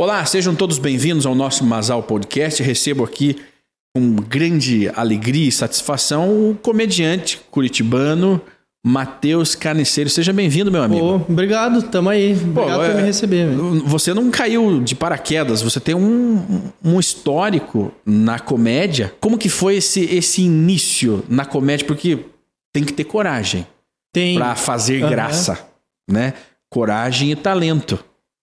Olá, sejam todos bem-vindos ao nosso Masal Podcast. Recebo aqui com grande alegria e satisfação o comediante curitibano Matheus Carniceiro. Seja bem-vindo, meu amigo. Pô, obrigado, tamo aí. Obrigado Pô, por é, me receber. velho. Você não caiu de paraquedas, você tem um, um histórico na comédia. Como que foi esse, esse início na comédia? Porque tem que ter coragem Tem. pra fazer Aham. graça, né? Coragem e talento.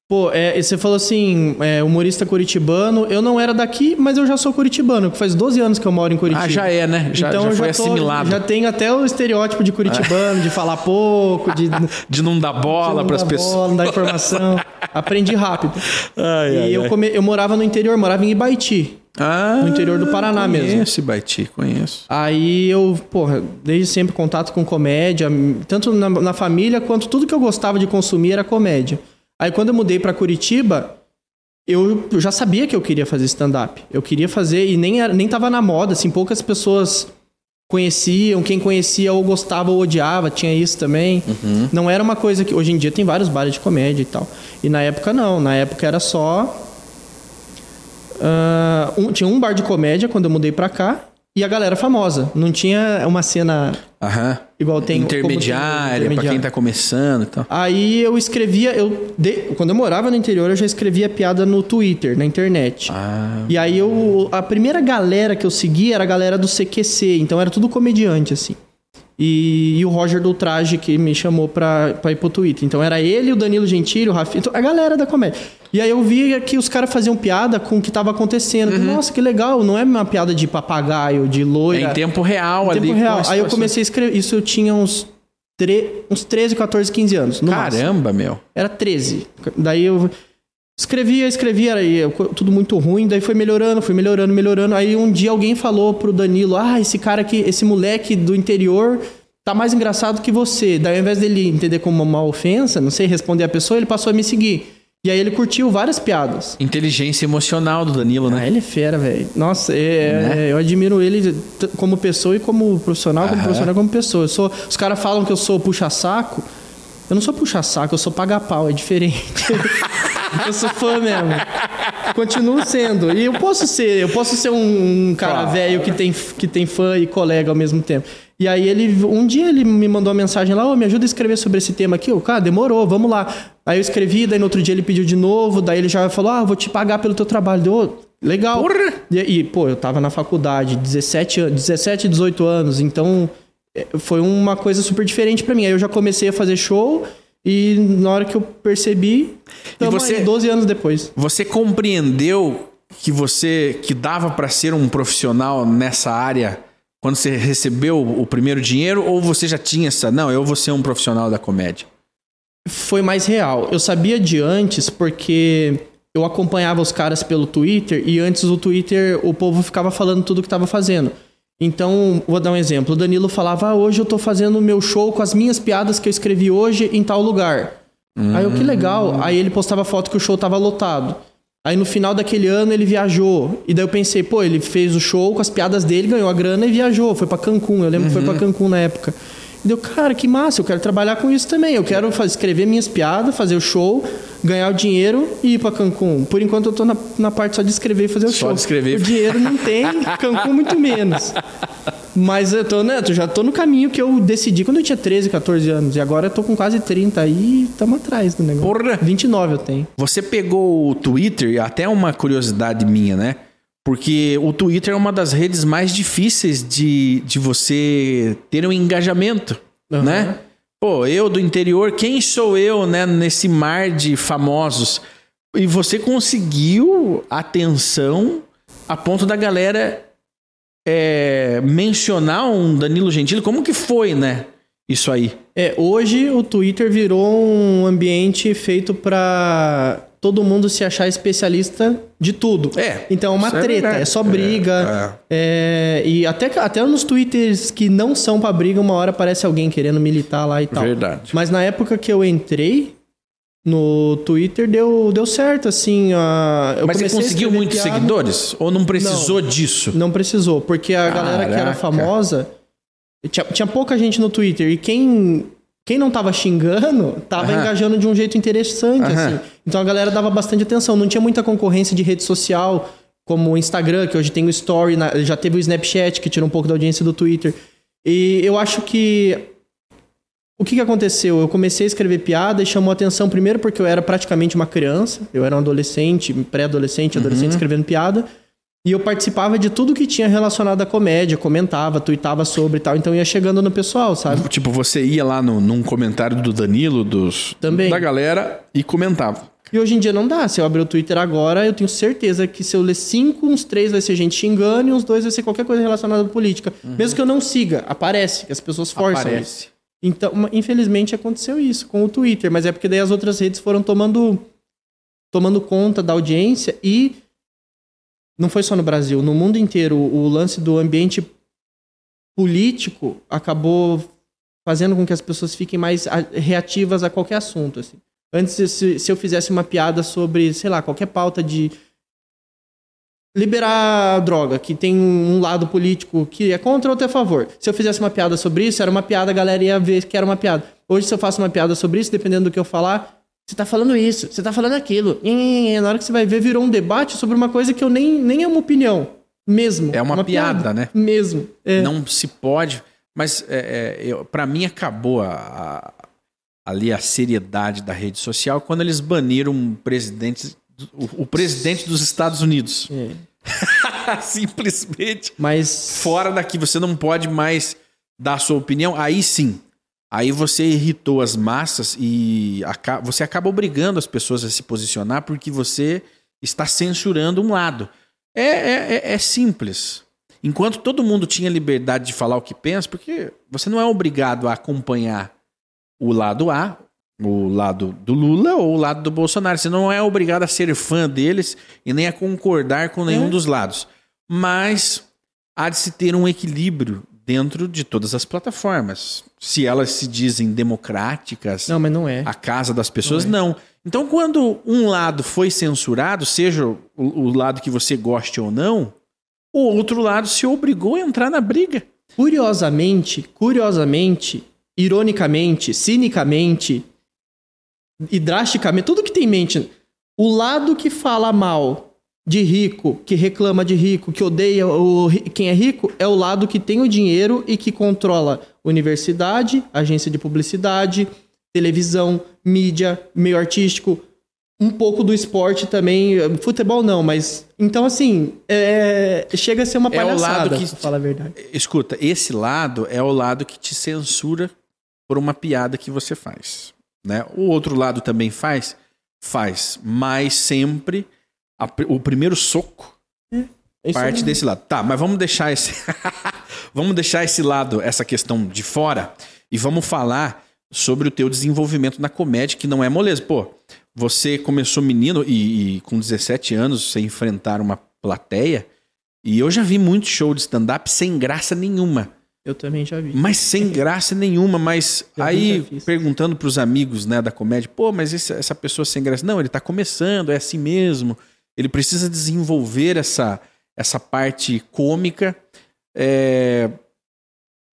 Pô, é, você falou assim, é, humorista curitibano. Eu não era daqui, mas eu já sou curitibano, que faz 12 anos que eu moro em Curitiba. Ah, já é, né? Já, então já eu foi já tô- assimilado. Já tenho até o estereótipo de curitibano, de falar pouco, de, de não dar bola pras dar pessoas. bola, não dar informação. Aprendi rápido. Ai, e ai, eu, come- eu morava no interior, morava em Ibaiti. Ah, no interior do Paraná mesmo. Conheço Ibaiti, conheço. Aí eu, porra, desde sempre contato com comédia, tanto na, na família quanto tudo que eu gostava de consumir era comédia. Aí quando eu mudei pra Curitiba, eu eu já sabia que eu queria fazer stand-up. Eu queria fazer e nem, nem tava na moda, assim, poucas pessoas conheciam, quem conhecia ou gostava ou odiava, tinha isso também. Não era uma coisa que. Hoje em dia tem vários bares de comédia e tal. E na época não, na época era só. ah, um- tinha um bar de comédia quando eu mudei pra cá e a galera famosa. Não tinha uma cena Aham. igual tem. Intermediária, pra quem tá começando e tal. Aí eu escrevia, eu de- quando eu morava no interior, eu já escrevia piada no Twitter, na internet. Ah, E aí eu, a primeira galera que eu seguia era a galera do CQC, então era tudo comediante assim. E, e o Roger do Traje que me chamou pra, pra ir pro Twitter. Então era ele, o Danilo Gentili, o Rafinha, então, a galera da comédia. E aí eu via que os caras faziam piada com o que tava acontecendo. Uhum. Nossa, que legal, não é uma piada de papagaio, de é loira. em tempo real Em ali. tempo real. Aí eu comecei a escrever. Isso eu tinha uns, tre... uns 13, 14, 15 anos. No máximo. Caramba, meu. Era 13. Daí eu escrevia, escrevia, era aí, tudo muito ruim. Daí foi melhorando, foi melhorando, melhorando. Aí um dia alguém falou pro Danilo: Ah, esse cara aqui, esse moleque do interior. Tá mais engraçado que você. Daí, ao invés dele entender como uma ofensa, não sei, responder a pessoa, ele passou a me seguir. E aí ele curtiu várias piadas. Inteligência emocional do Danilo, né? Ah, ele é fera, velho. Nossa, é- Né? é, eu admiro ele como pessoa e como profissional, como Aham. profissional e como pessoa. Eu sou, os caras falam que eu sou puxa-saco. Eu não sou puxa-saco, eu sou paga-pau, é diferente. eu sou fã mesmo. Continuo sendo. E eu posso ser, eu posso ser um, um cara Claro. velho que tem, que tem fã e colega ao mesmo tempo. E aí ele, um dia ele me mandou uma mensagem lá, ô, me ajuda a escrever sobre esse tema aqui. Eu, cara, demorou, vamos lá. Aí eu escrevi, daí no outro dia ele pediu de novo, daí ele já falou, ah, vou te pagar pelo teu trabalho. Deu, "Ô, legal. Porra! E, e, pô, eu tava na faculdade, 17, an- 17 18 anos, então é, foi uma coisa super diferente pra mim. Aí eu já comecei a fazer show e na hora que eu percebi, tamo você- aí, 12 anos depois. Você compreendeu que você que dava pra ser um profissional nessa área quando você recebeu o primeiro dinheiro ou você já tinha essa, não, eu vou ser um profissional da comédia? Foi mais real. Eu sabia de antes porque eu acompanhava os caras pelo Twitter e antes o Twitter o povo ficava falando tudo que tava fazendo. Então, vou dar um exemplo. O Danilo falava: ah, hoje eu tô fazendo o meu show com as minhas piadas que eu escrevi hoje em tal lugar. Aí eu, que legal. Aí ele postava foto que o show tava lotado. Aí no final daquele ano ele viajou. E daí eu pensei, pô, ele fez o show com as piadas dele, ganhou a grana e viajou. Foi pra Cancún. Eu lembro que foi pra Cancún na época. E deu, cara, que massa, eu quero trabalhar com isso também. Eu quero faz- escrever minhas piadas, fazer o show, ganhar o dinheiro e ir pra Cancún. Por enquanto eu tô na, na parte só de escrever e fazer o Só show. de escrever. O dinheiro não tem, Cancún muito menos. Mas eu tô, né, eu já tô no caminho que eu decidi quando eu tinha 13, 14 anos. E agora eu tô com quase 30 aí tamo atrás do negócio. Porra! 29 eu tenho. Você pegou o Twitter, e até uma curiosidade minha, né? Porque o Twitter é uma das redes mais difíceis de, de você ter um engajamento, Aham. né? Pô, eu do interior, quem sou eu, né, nesse mar de famosos? E você conseguiu atenção a ponto da galera é, mencionar um Danilo Gentili. Como que foi, né? Isso aí. É, hoje o Twitter virou um ambiente feito pra todo mundo se achar especialista de tudo. É, Então é uma é treta, verdade. é, só briga. é, e até, até nos twitters que não são pra briga, uma hora aparece alguém querendo militar lá e tal. Verdade. Mas na época que eu entrei no Twitter, deu, deu certo, assim. a- Mas você conseguiu muitos piada. seguidores? Ou não precisou disso? Não precisou, porque a galera que era Caraca. famosa. Tinha, tinha pouca gente no Twitter. E quem quem não tava xingando, tava Aham. engajando de um jeito interessante, Aham. assim. Então a galera dava bastante atenção. Não tinha muita concorrência de rede social, como o Instagram, que hoje tem o Story, já teve o Snapchat, que tira um pouco da audiência do Twitter. E eu acho que. O que, que aconteceu? Eu comecei a escrever piada e chamou atenção primeiro porque eu era praticamente uma criança. Eu era um adolescente, pré-adolescente, adolescente escrevendo piada. E eu participava de tudo que tinha relacionado à comédia, comentava, tuitava sobre e tal. Então ia chegando no pessoal, sabe? Tipo, você ia lá no, num comentário do Danilo, dos, Também. da galera, e comentava. E hoje em dia não dá. Se eu abrir o Twitter agora, eu tenho certeza que se eu ler cinco, uns três vai ser gente xingando e uns dois vai ser qualquer coisa relacionada à política. Mesmo que eu não siga, aparece, que as pessoas forçam. isso. Aparece. Então, uma- infelizmente aconteceu isso com o Twitter, mas é porque daí as outras redes foram tomando tomando conta da audiência e não foi só no Brasil, no mundo inteiro o lance do ambiente político acabou fazendo com que as pessoas fiquem mais reativas a qualquer assunto assim. Antes se, se eu fizesse uma piada sobre, sei lá, qualquer pauta de liberar droga, que tem um lado político que é contra ou outro é a favor. Se eu fizesse uma piada sobre isso, era uma piada, a galera ia ver que era uma piada. Hoje, se eu faço uma piada sobre isso, dependendo do que eu falar, você tá falando isso, você tá falando aquilo. E na hora que você vai ver, virou um debate sobre uma coisa que eu nem, nem é uma opinião. Mesmo. É uma piada, né? Mesmo. É. Não se pode. Mas é, é, para mim acabou a- a- ali a seriedade da rede social quando eles baniram um presidente, o, o presidente dos Estados Unidos. É. Simplesmente Mas. fora daqui, você não pode mais dar a sua opinião. Aí sim. Aí você irritou as massas e aca- você acaba obrigando as pessoas a se posicionar porque você está censurando um lado. É, é- é- é simples. Enquanto todo mundo tinha liberdade de falar o que pensa, porque você não é obrigado a acompanhar o lado A, o lado do Lula ou o lado do Bolsonaro. Você não é obrigado a ser fã deles e nem a concordar com nenhum É. dos lados. Mas há de se ter um equilíbrio dentro de todas as plataformas. Se elas se dizem democráticas, Não, mas não é. a casa das pessoas, Não é. não. Então, quando um lado foi censurado, seja o, o lado que você goste ou não, o outro lado se obrigou a entrar na briga. Curiosamente, curiosamente, ironicamente, cinicamente e drasticamente, tudo que tem em mente, o lado que fala mal de rico, que reclama de rico, que odeia o, quem é rico, é o lado que tem o dinheiro e que controla universidade, agência de publicidade, televisão, mídia, meio artístico, um pouco do esporte também, futebol não, mas então assim, é, chega a ser uma É o lado palhaçada, que- pra falar a verdade. Escuta, esse lado é o lado que te censura por uma piada que você faz. Né? O outro lado também faz? Faz. Mas sempre a o primeiro soco É isso parte mesmo. desse lado. Tá, mas vamos deixar esse. vamos deixar esse lado, essa questão de fora, e vamos falar sobre o teu desenvolvimento na comédia, que não é moleza. Pô, você começou menino e, e com 17 anos você enfrentar uma plateia. E eu já vi muito show de stand-up sem graça nenhuma. Eu também já vi. Mas sem graça nenhuma, mas vi, aí perguntando pros amigos, né, da comédia, pô, mas esse- essa pessoa sem graça, não, ele tá começando, é assim mesmo. Ele precisa desenvolver essa essa parte cômica é,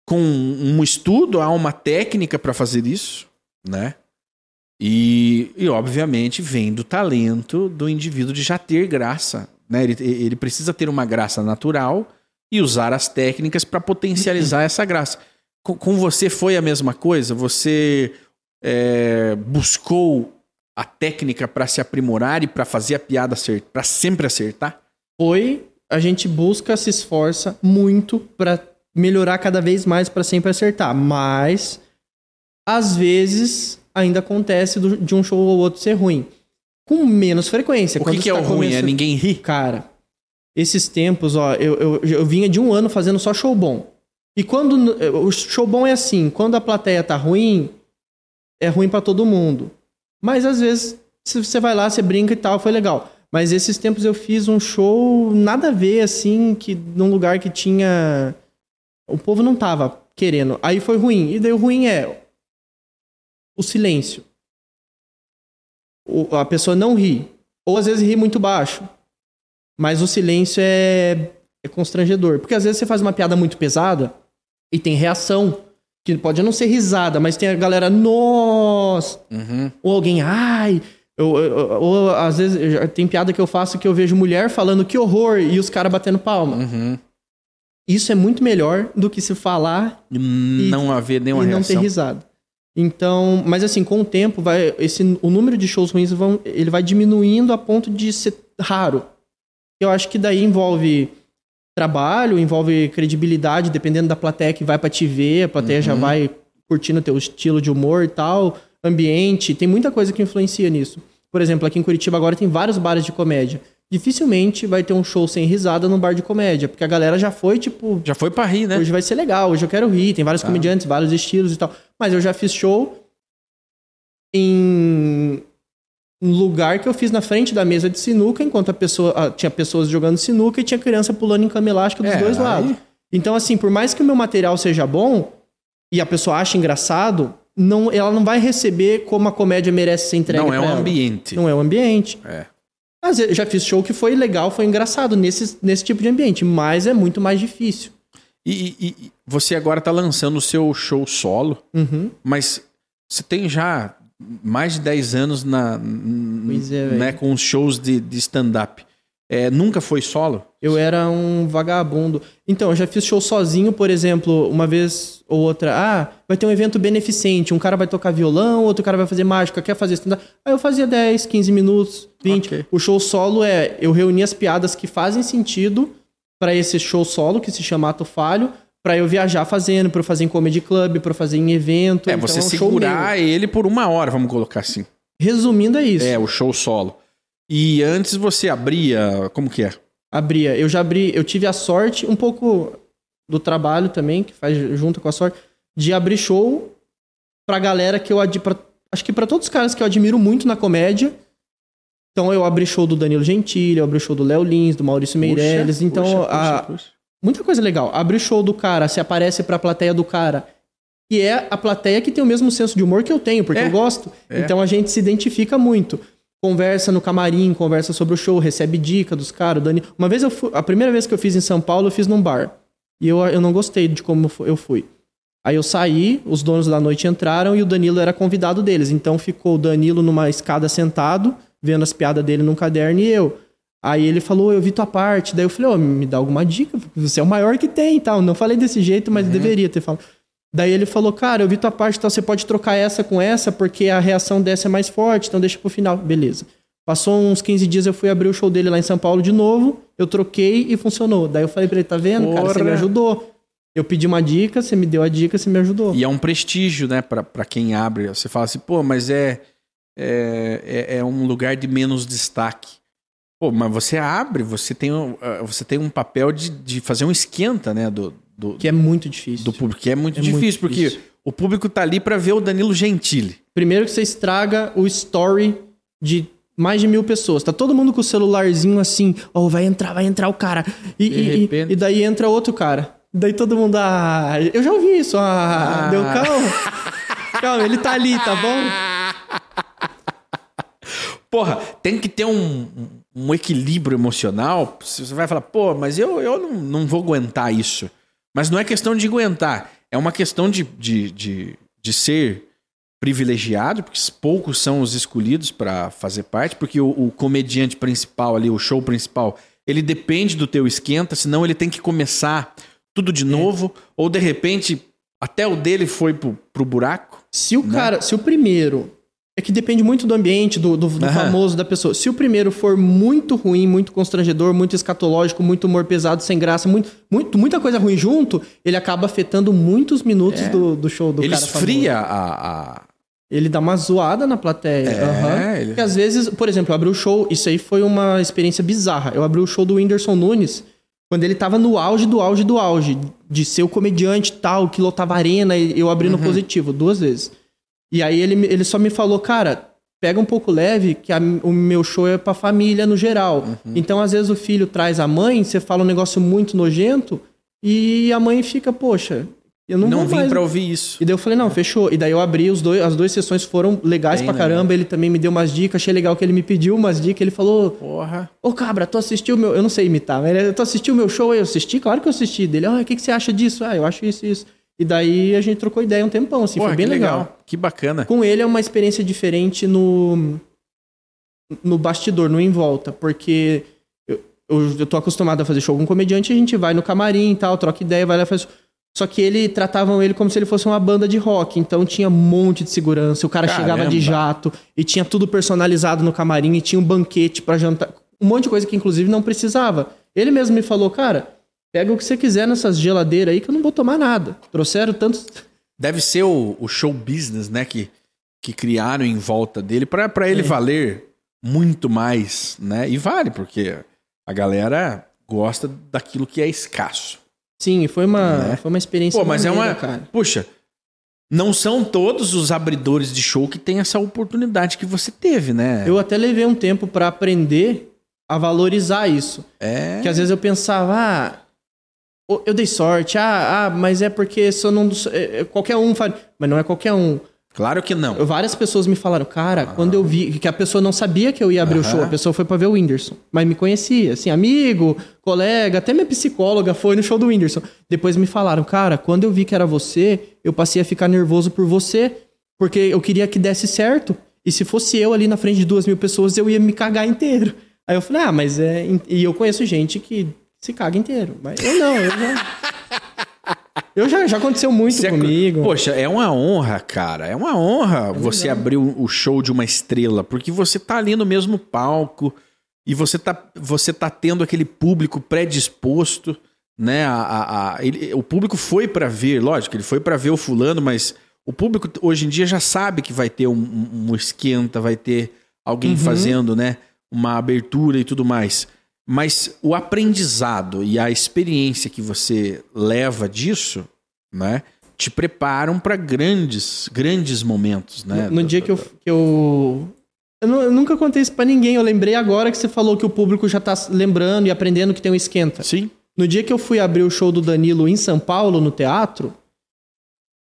com um estudo, há uma técnica para fazer isso, né? E, e obviamente vem do talento do indivíduo de já ter graça, né? Ele, ele precisa ter uma graça natural e usar as técnicas para potencializar essa graça. Com, com você foi a mesma coisa? Você é, buscou a técnica para se aprimorar e para fazer a piada acertar, para sempre acertar? Foi, a gente busca, se esforça muito pra melhorar cada vez mais pra sempre acertar, mas às vezes ainda acontece do- de um show ou outro ser ruim. Com menos frequência. O que, que é você o tá ruim? É ninguém rir? Cara, esses tempos, ó, eu, eu, eu vinha de um ano fazendo só show bom. E quando. O show bom é assim: quando a plateia tá ruim, é ruim pra todo mundo. Mas às vezes, você vai lá, você brinca e tal, foi legal. Mas esses tempos eu fiz um show nada a ver, assim, que num lugar que tinha. O povo não tava querendo. Aí foi ruim. E daí o ruim é. O silêncio. O- a pessoa não ri. Ou às vezes ri muito baixo. Mas o silêncio é, é constrangedor. Porque às vezes você faz uma piada muito pesada e tem reação. Que pode não ser risada, mas tem a galera, nossa! Ou alguém, ai! Eu, eu- eu- ou às vezes tem piada que eu faço que eu vejo mulher falando que horror e os caras batendo palma. Uhum. Isso é muito melhor do que se falar E não haver nenhuma e não ter risada. Então, mas assim, com o tempo, vai, esse, o número de shows ruins vão, ele vai diminuindo a ponto de ser raro. Eu acho que daí envolve trabalho, envolve credibilidade, dependendo da plateia que vai pra te ver, a plateia já vai curtindo teu estilo de humor e tal, ambiente, tem muita coisa que influencia nisso. Por exemplo, aqui em Curitiba agora tem vários bares de comédia. Dificilmente vai ter um show sem risada num bar de comédia, porque a galera já foi, tipo, Já foi pra rir, né? Hoje vai ser legal, hoje eu quero rir, tem vários comediantes, vários estilos e tal. Mas eu já fiz show em lugar que eu fiz na frente da mesa de sinuca, enquanto a pessoa tinha pessoas jogando sinuca e tinha criança pulando em cama elástica dos É, dois aí- lados. Então, assim, por mais que o meu material seja bom e a pessoa ache engraçado, não, ela não vai receber como a comédia merece ser entregue Não é um ela. ambiente. Não é o ambiente. É. Às vezes, já fiz show que foi legal, foi engraçado nesse, nesse tipo de ambiente, mas é muito mais difícil. E, e- e você agora tá lançando o seu show solo, Uhum. mas você tem já mais de 10 anos na, é, né, com os shows de, de stand-up. É, nunca foi solo? Eu era um vagabundo. Então, eu já fiz show sozinho, por exemplo, uma vez ou outra. Ah, vai ter um evento beneficente. Um cara vai tocar violão, outro cara vai fazer mágica, quer fazer stand-up. Aí eu fazia 10, 15 minutos, 20. Ok. O show solo é eu reuni as piadas que fazem sentido pra esse show solo, que se chama Ato Falho, pra eu viajar fazendo, pra eu fazer em comedy club, pra eu fazer em evento. É, Então, você um show meu. segurar ele por uma hora, vamos colocar assim. Resumindo, é isso. É, o show solo. E antes você abria. Como que é? abria. Eu já abri, eu tive a sorte, um pouco do trabalho também, que faz junto com a sorte, de abrir show pra galera que eu admiro. Acho que pra todos os caras que eu admiro muito na comédia. Então eu abri show do Danilo Gentili, eu abri show do Léo Lins, do Maurício Meirelles. Puxa, então, puxa, a- puxa. Muita coisa legal. Abre o show do cara, se aparece pra plateia do cara. E é a plateia que tem o mesmo senso de humor que eu tenho, porque É. eu gosto. É. Então a gente se identifica muito. Conversa no camarim, conversa sobre o show, recebe dica dos caras. Dani... Uma vez eu fui, a primeira vez que eu fiz em São Paulo, eu fiz num bar. E eu, eu não gostei de como eu fui. Aí eu saí, os donos da noite entraram e o Danilo era convidado deles. Então ficou o Danilo numa escada sentado, vendo as piadas dele num caderno e eu. Aí ele falou, eu vi tua parte. Daí eu falei, ô, me dá alguma dica, você é o maior que tem e tal. Não falei desse jeito, mas deveria ter falado. Daí ele falou, cara, eu vi tua parte, então você pode trocar essa com essa, porque a reação dessa é mais forte, então deixa pro final. Beleza. Passou uns 15 dias, eu fui abrir o show dele lá em São Paulo de novo, eu troquei e funcionou. Daí eu falei pra ele, tá vendo, cara, você me Porra. ajudou. Eu pedi uma dica, você me deu a dica, você me ajudou. E é um prestígio, né, pra, pra quem abre. Você fala assim, pô, mas é, é, é, é um lugar de menos destaque. Pô, mas você abre, você tem, um, ah, você tem um papel de, de fazer um esquenta, né, do, do, Que é muito difícil. do público, que é muito É difícil, muito porque difícil. o público tá ali pra ver o Danilo Gentili. Primeiro que você estraga o story de mais de mil pessoas. Tá todo mundo com o celularzinho assim, ó, vai entrar, vai entrar o cara. E, De e- repente- e daí entra outro cara. Daí todo mundo, ah, eu já ouvi isso, ah, Ah. deu calma. calma, ele tá ali, tá bom? Porra, tem que ter um, um equilíbrio emocional. Você vai falar, pô, mas eu, eu não, não vou aguentar isso. Mas não é questão de aguentar. É uma questão de, de, de, de ser privilegiado, porque poucos são os escolhidos para fazer parte, porque o, o comediante principal ali, o show principal, ele depende do teu esquenta, senão ele tem que começar tudo de novo, ou de repente até o dele foi pro, pro buraco. Se o Né? cara, se o primeiro. É que depende muito do ambiente, do, do- do famoso, da pessoa. Se o primeiro for muito ruim, muito constrangedor, muito escatológico, muito humor pesado, sem graça, muito, muito, muita coisa ruim junto, ele acaba afetando muitos minutos do, do show do ele cara. famoso. esfria a, a, Ele dá uma zoada na plateia. É, aham. ele- Porque às vezes, por exemplo, eu abri o show, isso aí foi uma experiência bizarra. Eu abri o show do Whindersson Nunes quando ele tava no auge do auge do auge, de ser o comediante tal, que lotava arena, e eu abri no positivo duas vezes. E aí ele, ele só me falou, cara, pega um pouco leve, que a- o meu show é pra família no geral. Então, às vezes, o filho traz a mãe, você fala um negócio muito nojento, e a mãe fica, poxa, eu não, não, vou vim mais pra ouvir isso. e daí eu falei, não, fechou. E daí eu abri, os dois, as duas sessões foram legais Bem pra caramba. Ele também me deu umas dicas, achei legal que ele me pediu umas dicas. Ele falou, Porra. ô cabra, tu assistiu o meu. Eu não sei imitar, mas tu assistiu o meu show? Eu assisti, claro que eu assisti. Dele, ah, o que, que você acha disso? Ah, eu acho isso e isso. E daí a gente trocou ideia um tempão, assim, Porra, foi bem que legal. Que bacana. Com ele é uma experiência diferente no, no bastidor, no em volta, porque eu, eu, eu tô acostumado a fazer show com um comediante, a gente vai no camarim e tal, troca ideia, vai lá e faz. Só que ele tratavam ele como se ele fosse uma banda de rock, então tinha um monte de segurança, o cara Caramba. chegava de jato e tinha tudo personalizado no camarim e tinha um banquete pra jantar, um monte de coisa que inclusive não precisava. Ele mesmo me falou, cara, pega o que você quiser nessas geladeiras aí que eu não vou tomar nada. Trouxeram tantos Deve ser o, o show business, né? Que, que criaram em volta dele pra ele É. valer muito mais, né? E vale, porque a galera gosta daquilo que é escasso. Sim, foi uma, Né? foi uma experiência Pô, mas é maneira, uma. cara. Puxa, não são todos os abridores de show que têm essa oportunidade que você teve, né? Eu até levei um tempo pra aprender a valorizar isso. É. Que às vezes eu pensava, ah, eu dei sorte, ah, ah mas é porque só não. é, é, qualquer um faz. Mas não é qualquer um. Claro que não. Várias pessoas me falaram, cara, quando eu vi. Que a pessoa não sabia que eu ia abrir o Aham. show, a pessoa foi pra ver o Whindersson. Mas me conhecia, assim, amigo, colega, até minha psicóloga foi no show do Whindersson. Depois me falaram, cara, quando eu vi que era você, eu passei a ficar nervoso por você, porque eu queria que desse certo. E se fosse eu ali na frente de duas mil pessoas, eu ia me cagar inteiro. Aí eu falei, ah, mas é. E eu conheço gente que se caga inteiro. Mas eu não, eu já. Eu já, já aconteceu muito Você- comigo. Poxa, é uma honra, cara. É uma honra você abrir o o show de uma estrela, porque você tá ali no mesmo palco e você tá, você tá tendo aquele público predisposto, né? A, a- a- ele- o público foi pra ver, lógico, ele foi pra ver o fulano, mas o público hoje em dia já sabe que vai ter um, um- um esquenta, vai ter alguém Uhum. fazendo, né? Uma abertura e tudo mais. Mas o aprendizado e a experiência que você leva disso, né? Te preparam para grandes, grandes momentos, né? No, no dia que eu. Que eu... Eu, nu- eu nunca contei isso pra ninguém. Eu lembrei agora que você falou que o público já tá lembrando e aprendendo que tem um esquenta. Sim. No dia que eu fui abrir o show do Danilo em São Paulo, no teatro,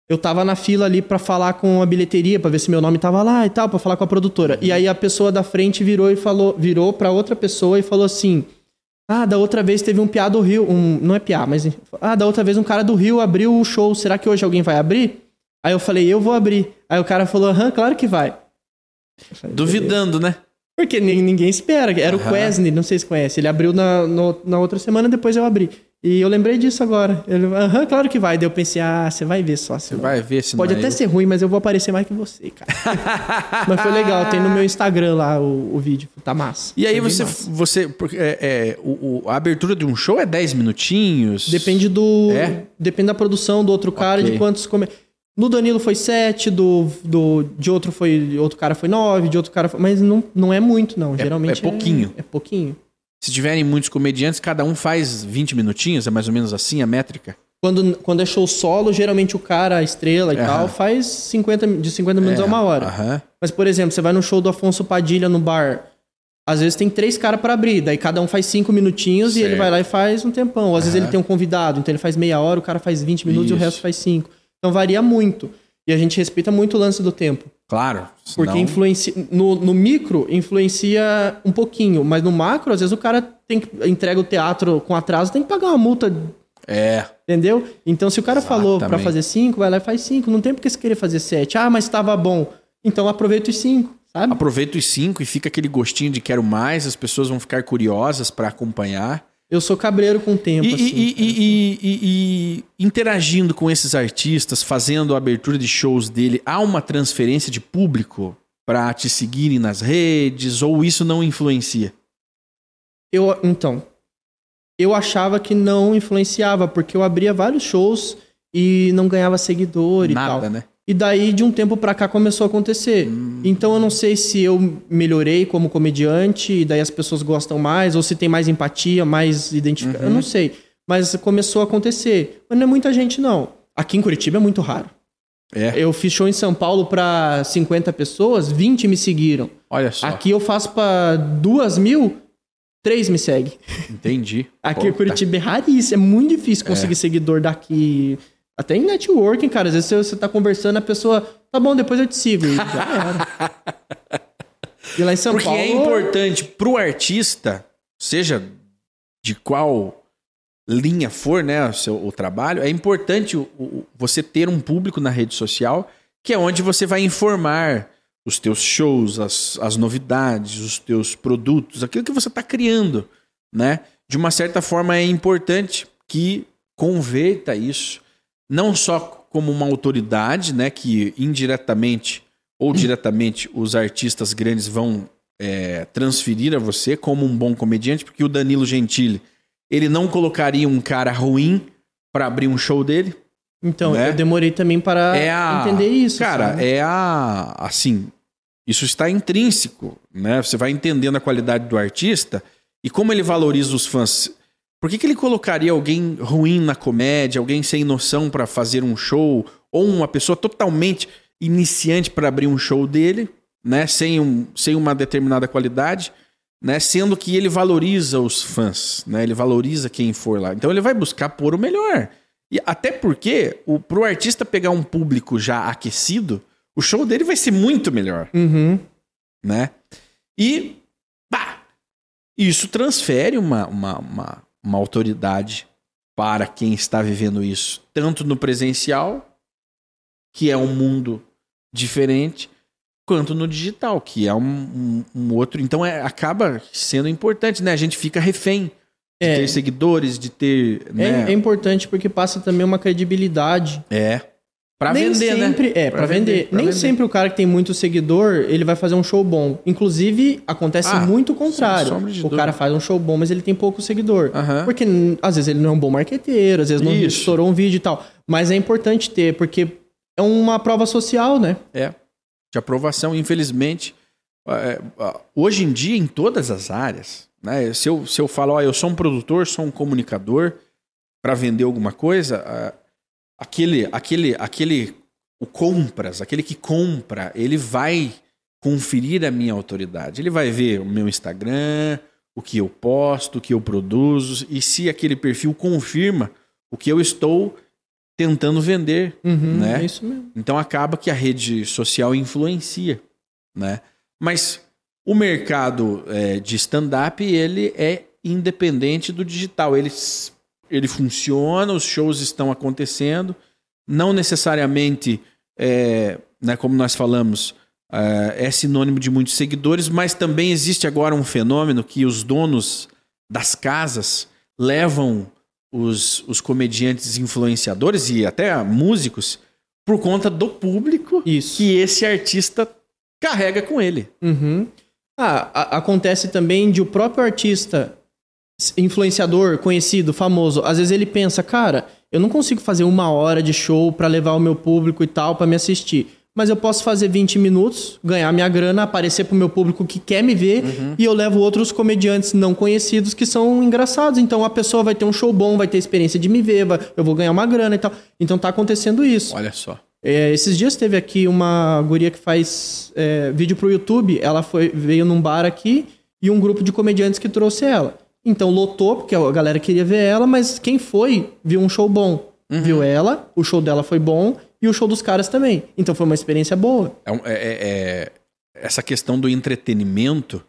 eu tava na fila ali pra falar com a bilheteria, pra ver se meu nome tava lá e tal, pra falar com a produtora. E aí a pessoa da frente virou e falou, virou pra outra pessoa e falou assim: "Ah, da outra vez teve um piá do Rio, um, não é piá, mas ah, da outra vez um cara do Rio abriu o show. Será que hoje alguém vai abrir?" Aí eu falei: "Eu vou abrir". Aí o cara falou: "Aham, claro que vai". Falei, Duvidando, né? porque ni- ninguém espera. Era Aham. o Quesney, não sei se conhece. Ele abriu na, no- na outra semana, depois eu abri. E eu lembrei disso agora. Ele, aham, claro que vai. Daí eu pensei, ah, você vai ver só. Você vai ver se Pode é até eu. ser ruim, mas eu vou aparecer mais que você, cara. mas foi legal, tem no meu Instagram lá o, o vídeo. Tá massa. E aí você, massa. você porque, é, é, o, o- a abertura de um show é 10 minutinhos? Depende do. É? Depende da produção do outro cara e Ok. de quantos come... No Danilo foi sete, do, do, de outro foi. Outro cara foi nove, de outro cara foi. Mas não, não é muito, não. Geralmente. é pouquinho. É, pouquinho. Se tiverem muitos comediantes, cada um faz 20 minutinhos, é mais ou menos assim a métrica? Quando, quando é show solo, geralmente o cara, a estrela e Aham. tal, faz 50, de 50 minutos a uma hora. É, Aham. Mas, por exemplo, você vai no show do Afonso Padilha no bar. Às vezes tem três caras pra abrir, daí cada um faz cinco minutinhos e ele Certo. vai lá e faz um tempão. Às vezes Aham. ele tem um convidado, então ele faz meia hora, o cara faz 20 minutos e o Isso. resto faz cinco. Então varia muito. E a gente respeita muito o lance do tempo. Claro. Porque senão- influencia. No, no micro, influencia um pouquinho. Mas no macro, às vezes o cara tem que, entrega o teatro com atraso, tem que pagar uma multa É. Entendeu? Então, se o cara falou pra Exatamente. fazer cinco, vai lá e faz cinco. Não tem porque você querer fazer sete. Ah, mas tava bom. Então aproveita os cinco, sabe? Aproveita os cinco e fica aquele gostinho de quero mais, as pessoas vão ficar curiosas pra acompanhar. Eu sou cabreiro com o tempo, E, assim. e- e- e- e- e interagindo com esses artistas, fazendo a abertura de shows dele, há uma transferência de público pra te seguirem nas redes ou isso não influencia? Eu, então, eu achava que não influenciava, porque eu abria vários shows e não ganhava seguidor e Nada, tal. né? E daí, de um tempo pra cá, começou a acontecer. Hum. Então, eu não sei se eu melhorei como comediante, e daí as pessoas gostam mais, ou se tem mais empatia, mais identificação. Eu Uhum. não sei. Mas começou a acontecer. Mas não é muita gente, não. Aqui em Curitiba é muito raro. É. Eu fiz show em São Paulo pra 50 pessoas, 20 me seguiram. Olha só. Aqui eu faço pra 2 mil, 3 me seguem. Entendi. Aqui em Pô, Curitiba é raríssimo, é muito difícil conseguir seguidor daqui. Até em networking, cara. Às vezes você, você tá conversando, a pessoa, tá bom, depois eu te sigo. E já era. E lá em São Porque Paulo. é importante pro artista, seja de qual linha for, né, o, seu, o trabalho, é importante o, o, você ter um público na rede social que é onde você vai informar os teus shows, as, as novidades, os teus produtos, aquilo que você está criando, né? De uma certa forma é importante que converta isso não só como uma autoridade, né, que indiretamente ou diretamente os artistas grandes vão é, transferir a você como um bom comediante, porque o Danilo Gentili ele não colocaria um cara ruim para abrir um show dele. Então, né? eu demorei também para É a, entender isso. Cara, sabe? é a. Assim, isso está intrínseco, né? Você vai entendendo a qualidade do artista e como ele valoriza os fãs. Por que, que ele colocaria alguém ruim na comédia, alguém sem noção para fazer um show, ou uma pessoa totalmente iniciante para abrir um show dele, né? Sem, um, sem uma determinada qualidade, né? Sendo que ele valoriza os fãs, né? Ele valoriza quem for lá. Então ele vai buscar pôr o melhor. E até porque, o, pro artista pegar um público já aquecido, o show dele vai ser muito melhor, Uhum. né? E, pá, isso transfere uma, uma, uma, uma autoridade para quem está vivendo isso, tanto no presencial, que é um mundo diferente, quanto no digital, que é um, um- um outro. Então é, acaba sendo importante, né? A gente fica refém de É. ter seguidores, de ter. É, Né? é importante porque passa também uma credibilidade. É. Pra Nem vender, sempre, né? É, pra, vender. pra Nem vender. sempre o cara que tem muito seguidor, ele vai fazer um show bom. Inclusive, acontece Ah, muito o contrário. O cara faz um show bom, mas ele tem pouco seguidor. Porque às vezes ele não é um bom marqueteiro, às vezes não Isso. estourou um vídeo e tal. Mas é importante ter, porque é uma prova social, né? É. De aprovação, infelizmente. é, é, hoje em dia, em todas as áreas, né? Se eu, se eu falo, ó, eu sou um produtor, sou um comunicador para vender alguma coisa, ah, aquele, aquele, aquele, o compras, aquele que compra, ele vai conferir a minha autoridade. Ele vai ver o meu Instagram, o que eu posto, o que eu produzo, e se aquele perfil confirma o que eu estou tentando vender, Uhum, Né? É isso mesmo. então acaba que a rede social influencia, né? Mas o mercado é, de stand-up ele é independente do digital. Ele, ele funciona, os shows estão acontecendo, não necessariamente, é, né, como nós falamos, é, é sinônimo de muitos seguidores, mas também existe agora um fenômeno que os donos das casas levam os, os comediantes influenciadores e até músicos por conta do público Isso. que esse artista carrega com ele. Uhum. Ah, a- acontece também de o próprio artista, influenciador, conhecido, famoso, às vezes ele pensa, cara, eu não consigo fazer uma hora de show pra levar o meu público e tal pra me assistir. Mas eu posso fazer 20 minutos, ganhar minha grana, aparecer pro meu público que quer me ver e eu levo outros comediantes não conhecidos que são engraçados. Então a pessoa vai ter um show bom, vai ter experiência de me ver, vai- eu vou ganhar uma grana e tal. Então tá acontecendo isso. Olha só. É, esses dias teve aqui uma guria que faz é, vídeo pro YouTube. Ela foi, veio num bar aqui e um grupo de comediantes que trouxe ela. Então lotou, porque a galera queria ver ela, mas quem foi viu um show bom. Viu ela, o show dela foi bom e o show dos caras também. Então foi uma experiência boa. É é- é- é- essa questão do entretenimento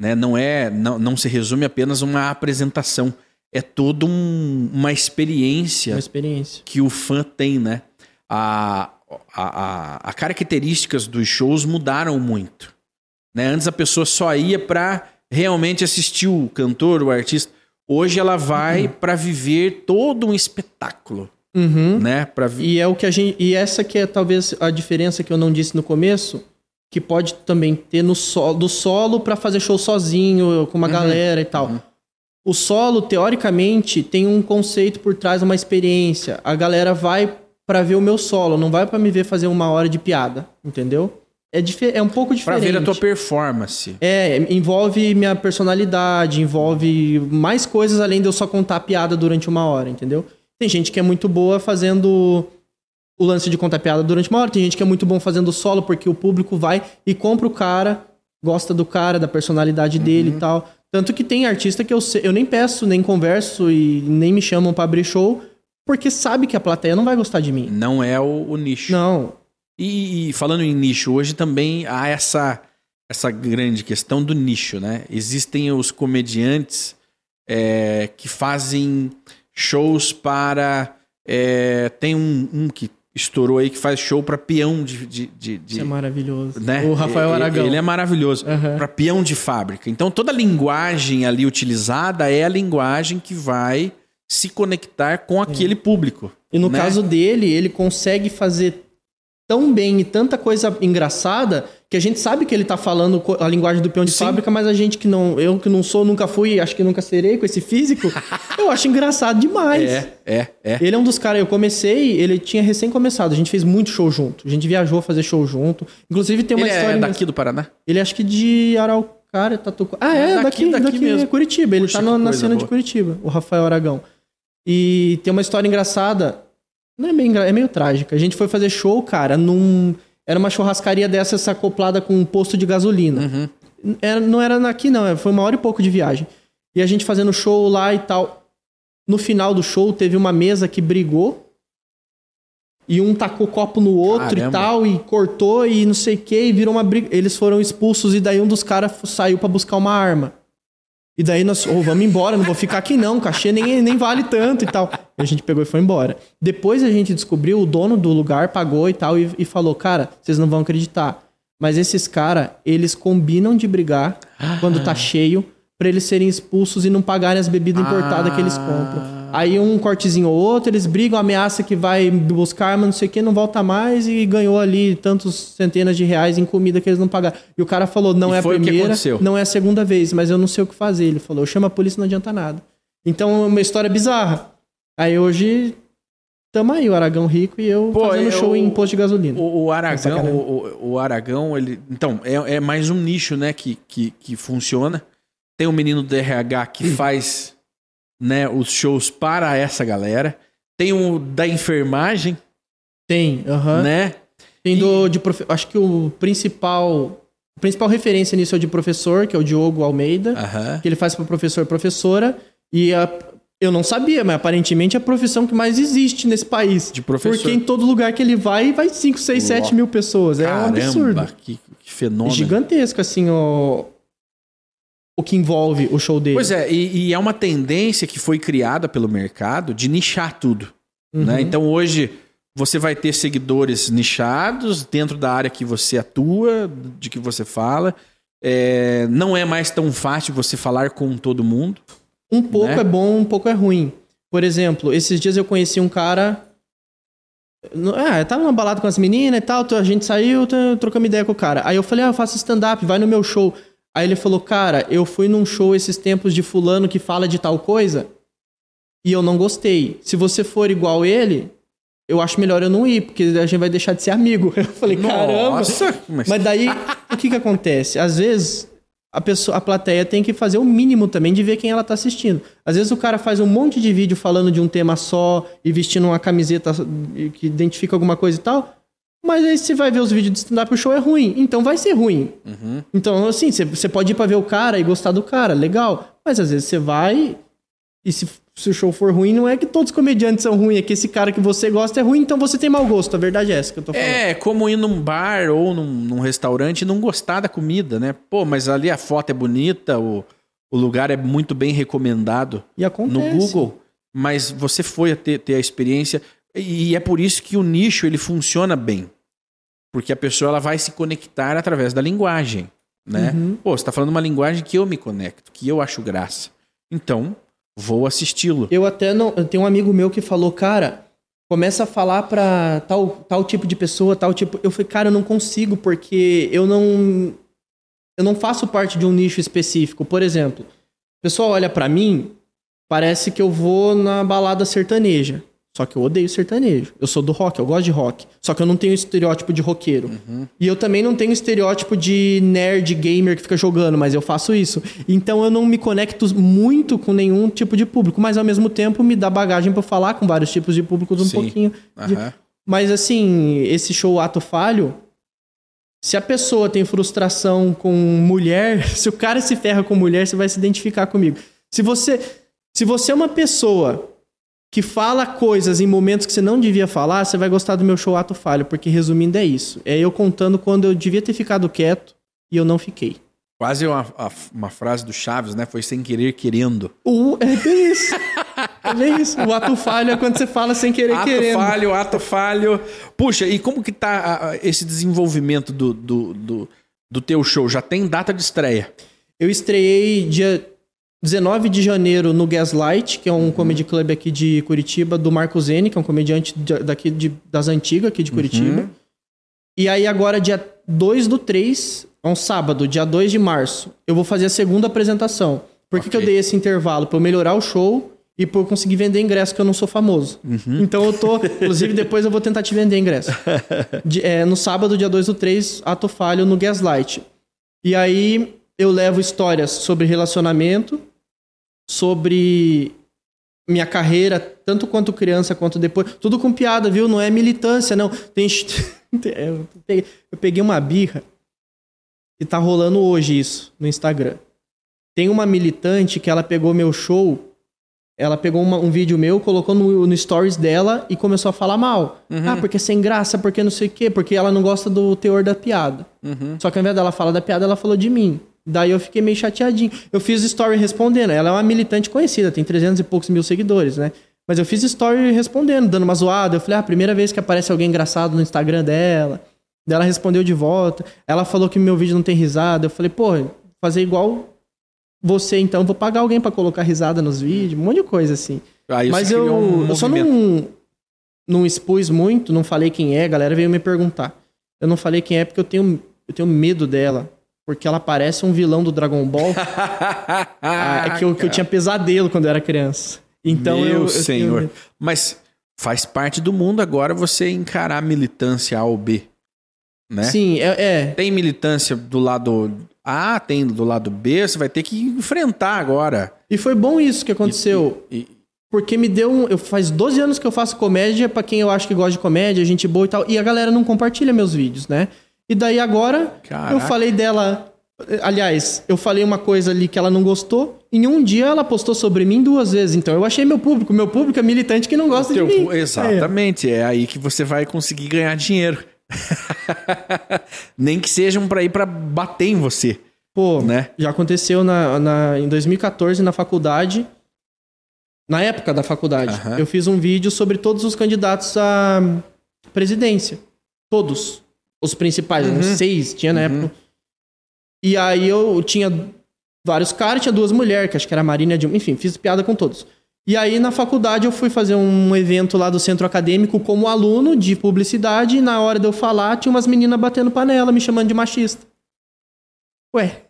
né, não é não, não se resume apenas a uma apresentação. É toda um- uma experiência Uma experiência. que o fã tem, né? A, a, a, a características dos shows mudaram muito. Né? Antes a pessoa só ia para realmente assistir o cantor, o artista. Hoje ela vai para viver todo um espetáculo, Uhum. né? Para vi- E é o que a gente. E essa que é talvez a diferença que eu não disse no começo, que pode também ter no solo, do solo pra fazer show sozinho, com uma Uhum. galera e tal. O solo, teoricamente, tem um conceito por trás, uma experiência. A galera vai pra ver o meu solo, não vai pra me ver fazer uma hora de piada, entendeu? É, é um pouco Para diferente. ver a tua performance. É, envolve minha personalidade, envolve mais coisas além de eu só contar a piada durante uma hora, entendeu? Tem gente que é muito boa fazendo o lance de contar piada durante uma hora, tem gente que é muito bom fazendo solo porque o público vai e compra o cara, gosta do cara, da personalidade dele e tal. Tanto que tem artista que eu, eu nem peço, nem converso e nem me chamam pra abrir show porque sabe que a plateia não vai gostar de mim. Não é o, o nicho. Não. E, e falando em nicho, hoje também há essa, essa grande questão do nicho, né? Existem os comediantes é, que fazem shows para. é, tem um, um que estourou aí que faz show para peão de. de, de- de- Isso é maravilhoso. né? O Rafael Aragão. Ele é maravilhoso. Aham. Para peão de fábrica. Então toda a linguagem ali utilizada é a linguagem que vai se conectar com aquele público. E no né? caso dele, ele consegue fazer tão bem e tanta coisa engraçada que a gente sabe que ele tá falando a linguagem do peão de Sim. fábrica, mas a gente que não, eu que não sou, nunca fui, acho que nunca serei com esse físico, eu acho engraçado demais. É, é, é. Ele é um dos caras, eu comecei, ele tinha recém começado, a gente fez muito show junto. A gente viajou a fazer show junto. Inclusive tem uma Ele história é daqui do Paraná? Ele acho que de Araucária, Tatuca. Ah, É é, daqui- daqui, daqui daqui, mesmo. é Curitiba. Ele Puxa, tá na coisa cena de boa. Curitiba, o Rafael Aragão. E tem uma história engraçada. Não é meio, é meio trágica. A gente foi fazer show, cara, num. Era uma churrascaria dessas acoplada com um posto de gasolina. Uhum. Era- não era aqui, não. Foi uma hora e pouco de viagem. E a gente fazendo show lá e tal. No final do show, teve uma mesa que brigou. E um tacou copo no outro Caramba. e tal, e cortou e não sei o que, e virou uma briga. Eles foram expulsos e daí um dos caras saiu pra buscar uma arma. E daí nós, ô, vamos embora, não vou ficar aqui não, o cachê nem, nem vale tanto e tal. E a gente pegou e foi embora. Depois a gente descobriu, o dono do lugar pagou e tal, e, e falou, cara, vocês não vão acreditar. Mas esses caras, eles combinam de brigar quando tá cheio, pra eles serem expulsos e não pagarem as bebidas importadas que eles compram. Aí um cortezinho ou outro, eles brigam, ameaça que vai buscar arma, não sei o que, não volta mais e ganhou ali tantos centenas de reais em comida que eles não pagaram. E o cara falou, não E é a primeira, não é a segunda vez, mas eu não sei o que fazer. Ele falou, chama a polícia, não adianta nada. Então é uma história bizarra. Aí hoje, tamo aí, o Aragão rico e eu Pô, fazendo eu- show em posto de gasolina. O, o Aragão, o, o- Aragão, ele. Então, é, é mais um nicho, né, que, que, que funciona. Tem o menino do RH que faz né, os shows para essa galera. Tem o da enfermagem, Tem, aham. né? Tem do, de profe... Acho que o principal... A principal referência nisso é o de professor, que é o Diogo Almeida. Aham. que ele faz para professor e professora. E a- eu não sabia, mas aparentemente é a profissão que mais existe nesse país. De professor. Porque em todo lugar que ele vai, vai 5, 6, 7 mil pessoas. É um Caramba, absurdo. que, que É fenômeno. gigantesco, assim, o... o que envolve o show dele. Pois é, e, e é uma tendência que foi criada pelo mercado de nichar tudo. Uhum. né? Então hoje você vai ter seguidores nichados dentro da área que você atua, de que você fala. É, não é mais tão fácil você falar com todo mundo. Um pouco né? é bom, um pouco é ruim. Por exemplo, esses dias eu conheci um cara. Ah, eu tava numa balada com as meninas e tal, a gente saiu, tá, trocamos ideia com o cara. Aí eu falei, ah, eu faço stand-up, vai no meu show. Aí ele falou, cara, eu fui num show esses tempos de fulano que fala de tal coisa e eu não gostei. Se você for igual ele, eu acho melhor eu não ir, porque a gente vai deixar de ser amigo. Eu falei, caramba. Nossa, mas, Mas daí, o que que acontece? Às vezes, a pessoa, a plateia tem que fazer o mínimo também de ver quem ela tá assistindo. Às vezes o cara faz um monte de vídeo falando de um tema só e vestindo uma camiseta que identifica alguma coisa e tal. Mas aí você vai ver os vídeos de stand-up, o show é ruim. Então vai ser ruim. Uhum. Então, assim, você- pode ir pra ver o cara e gostar do cara, legal. Mas às vezes você vai e se, se o show for ruim, não é que todos os comediantes são ruins, é que esse cara que você gosta é ruim, então você tem mau gosto. A verdade é essa que eu tô falando. É como ir num bar ou num, num restaurante e não gostar da comida, né? Pô, mas ali a foto é bonita, o, o lugar é muito bem recomendado E acontece. no Google, mas você foi a ter, ter a experiência e é por isso que o nicho ele funciona bem, porque a pessoa ela vai se conectar através da linguagem, né? Uhum. Pô, você tá falando uma linguagem que eu me conecto, que eu acho graça, então vou assisti-lo. Eu até não. Eu tenho um amigo meu que falou, cara, começa a falar pra tal, tal tipo de pessoa, tal tipo. Eu falei, cara, eu não consigo, porque eu não. Eu não faço parte de um nicho específico. Por exemplo, o pessoal olha pra mim, parece que eu vou na balada sertaneja. Só que eu odeio sertanejo. Eu sou do rock, eu gosto de rock. Só que eu não tenho estereótipo de roqueiro. E eu também não tenho estereótipo de nerd gamer que fica jogando, mas eu faço isso. Então eu não me conecto muito com nenhum tipo de público, mas ao mesmo tempo me dá bagagem pra falar com vários tipos de públicos um Sim. pouquinho. de- Aham. Mas assim, esse show ato falho, se a pessoa tem frustração com mulher, se o cara se ferra com mulher, você vai se identificar comigo. Se você, se você é uma pessoa que fala coisas em momentos que você não devia falar, você vai gostar do meu show ato falho, porque resumindo é isso. É eu contando quando eu devia ter ficado quieto e eu não fiquei. Quase uma, uma frase do Chaves, né? Foi sem querer querendo. Uh, é bem isso. É isso. O ato falho é quando você fala sem querer ato querendo. falho, ato falho. Puxa, e como que tá esse desenvolvimento do, do, do, do teu show? Já tem data de estreia? Eu estreiei dia 19 de janeiro no Gaslight, que é um comedy club aqui de Curitiba, do Marco Zene, que é um comediante daqui de- das antigas aqui de Curitiba. E aí agora, dia 2 do 3, é um sábado, dia 2 de março, eu vou fazer a segunda apresentação. Por que, que eu dei esse intervalo? Pra eu melhorar o show e por conseguir vender ingresso, que eu não sou famoso. Então eu tô... Inclusive, depois eu vou tentar te vender ingresso. De- é, no sábado, dia 2 do 3, ato falho no Gaslight. E aí eu levo histórias sobre relacionamento, sobre minha carreira, tanto quanto criança quanto depois. Tudo com piada, viu? Não é militância, não. Tem. é, eu peguei- uma birra e tá rolando hoje isso no Instagram. Tem uma militante que ela pegou meu show. Ela pegou uma- um vídeo meu, colocou no, no stories dela e começou a falar mal. Ah, porque sem graça, porque não sei o quê, porque ela não gosta do teor da piada. Só que ao invés dela falar da piada, ela falou de mim. Daí eu fiquei meio chateadinho. Eu fiz story respondendo. Ela é uma militante conhecida, tem 300 e poucos mil seguidores, né? Mas eu fiz story respondendo, dando uma zoada. Eu falei, ah, a primeira vez que aparece alguém engraçado no Instagram dela. Daí ela respondeu de volta. Ela falou que meu vídeo não tem risada. Eu falei, pô, fazer igual você, então. Vou pagar alguém pra colocar risada nos vídeos. Um monte de coisa assim. Aí Mas eu, um eu só não, não expus muito, não falei quem é, a galera veio me perguntar. Eu não falei quem é porque eu tenho, eu tenho medo dela. Porque ela parece um vilão do Dragon Ball. Ah, é que eu, que eu tinha pesadelo quando eu era criança. Então Meu eu, eu tenho senhor. medo. Mas faz parte do mundo agora você encarar militância A ou B. Né? Sim, é, é. Tem militância do lado A, tem do lado B, você vai ter que enfrentar agora. E foi bom isso que aconteceu. E- Porque me deu um. Eu faz 12 anos que eu faço comédia, pra quem eu acho que gosta de comédia, gente boa e tal. E a galera não compartilha meus vídeos, né? E daí agora Caraca. eu falei dela. Aliás, eu falei uma coisa ali que ela não gostou. Em um dia ela postou sobre mim duas vezes. Então eu achei meu público. Meu público é militante que não gosta Teu de mim. Exatamente, é. aí que você vai conseguir ganhar dinheiro. Nem que sejam pra ir pra bater em você. Pô, Né? já aconteceu na, na- em 2014 na faculdade. Na época da faculdade, Aham. eu fiz um vídeo sobre todos os candidatos à presidência. Todos. Os principais, uns seis, tinha na época. E aí eu tinha vários caras, tinha duas mulheres, que acho que era a Marina de Enfim, fiz piada com todos. E aí na faculdade eu fui fazer um evento lá do centro acadêmico como aluno de publicidade. E na hora de eu falar, tinha umas meninas batendo panela, me chamando de machista. Ué,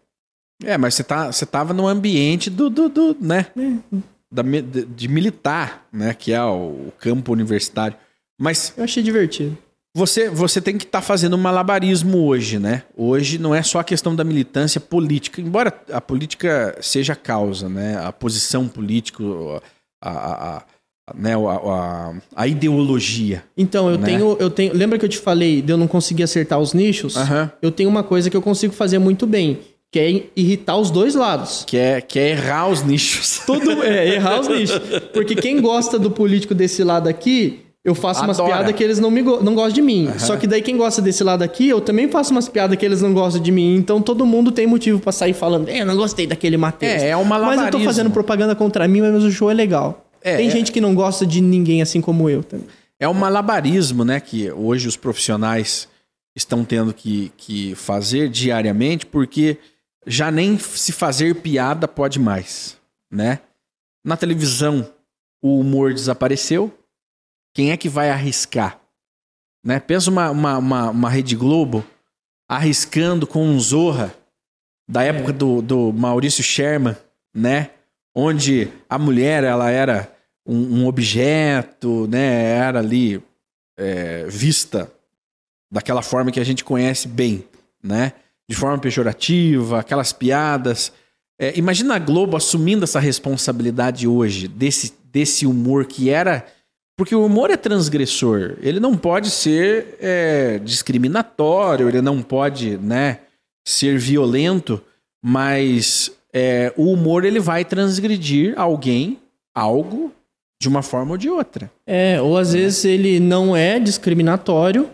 É, mas você, tá, você tava no ambiente do, do, do, né? É. Da, de, de militar, né? Que é o, o campo universitário. Mas eu achei divertido. Você, você tem que estar fazendo um malabarismo hoje, né? Hoje não é só a questão da militância política, embora a política seja a causa, né? A posição política, a, a, a, né? a, a, ideologia. Então, eu Né? tenho, eu tenho. Lembra que eu te falei de eu não conseguir acertar os nichos? Aham. Eu tenho uma coisa que eu consigo fazer muito bem, que é irritar os dois lados. Que é, que é errar os nichos. Todo, é, errar os nichos. Porque quem gosta do político desse lado aqui, eu faço umas Adora. piadas que eles não, me não gostam de mim. Só que daí quem gosta desse lado aqui, eu também faço umas piadas que eles não gostam de mim. Então todo mundo tem motivo pra sair falando, é, eu não gostei daquele Matheus. É, é um Mas eu tô fazendo propaganda contra mim, mas o show é legal. É, tem é. gente que não gosta de ninguém assim como eu também. É um malabarismo, né? Que hoje os profissionais estão tendo que, que fazer diariamente, porque já nem se fazer piada pode mais, né? Na televisão, o humor desapareceu. Quem é que vai arriscar? Né? Pensa uma, uma, uma, uma Rede Globo arriscando com um Zorra da época do, do Maurício Sherman, né? Onde a mulher ela era um, um objeto, né? Era ali é, vista daquela forma que a gente conhece bem, né? De forma pejorativa, aquelas piadas. É, imagina a Globo assumindo essa responsabilidade hoje desse, desse humor que era porque o humor é transgressor. Ele não pode ser é, discriminatório, ele não pode né, ser violento, mas é, o humor ele vai transgredir alguém, algo, de uma forma ou de outra. É, ou às vezes ele não é discriminatório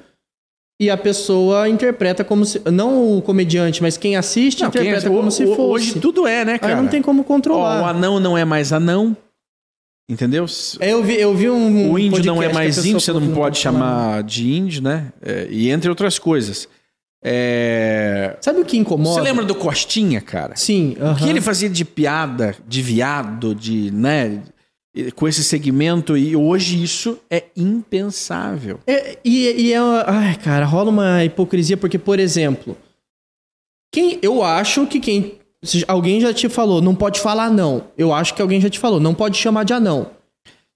e a pessoa interpreta como se. Não o comediante, mas quem assiste Não, quem interpreta é- como ho- se fosse. Hoje tudo é, né, cara? Aí não tem como Ó, controlar. o anão não é mais anão. Entendeu? É, eu vi, eu vi um. o índio não é mais índio, você não pode chamar de índio, né? É, e entre outras coisas. É, Sabe o que incomoda? Você lembra do Costinha, cara? Sim. O que ele fazia de piada, de viado, de, né, com esse segmento e hoje isso é impensável. É, e, e é. Ai, cara, rola uma hipocrisia, porque, por exemplo, quem eu acho que quem. Se alguém já te falou, não pode falar não. Eu acho que alguém já te falou, não pode chamar de anão.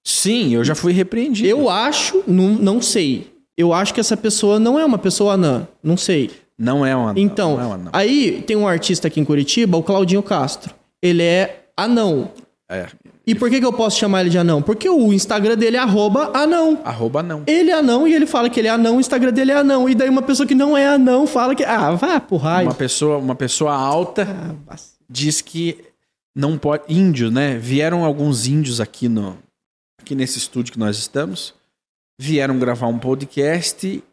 Sim, eu já fui repreendido. Eu acho, não, não sei. Eu acho que essa pessoa não é uma pessoa anã. Não sei. Não é uma Então, não é aí tem um artista aqui em Curitiba, o Claudinho Castro. Ele é anão. É, E por que, que eu posso chamar ele de anão? Porque o Instagram dele é arroba anão. arroba não. Ele é anão e ele fala que ele é anão, o Instagram dele é anão. E daí uma pessoa que não é anão fala que. Ah, vá pro raio. Uma pessoa, uma pessoa alta Ah, diz que não pode. Índio, né? Vieram alguns índios aqui no aqui nesse estúdio que nós estamos. Vieram gravar um podcast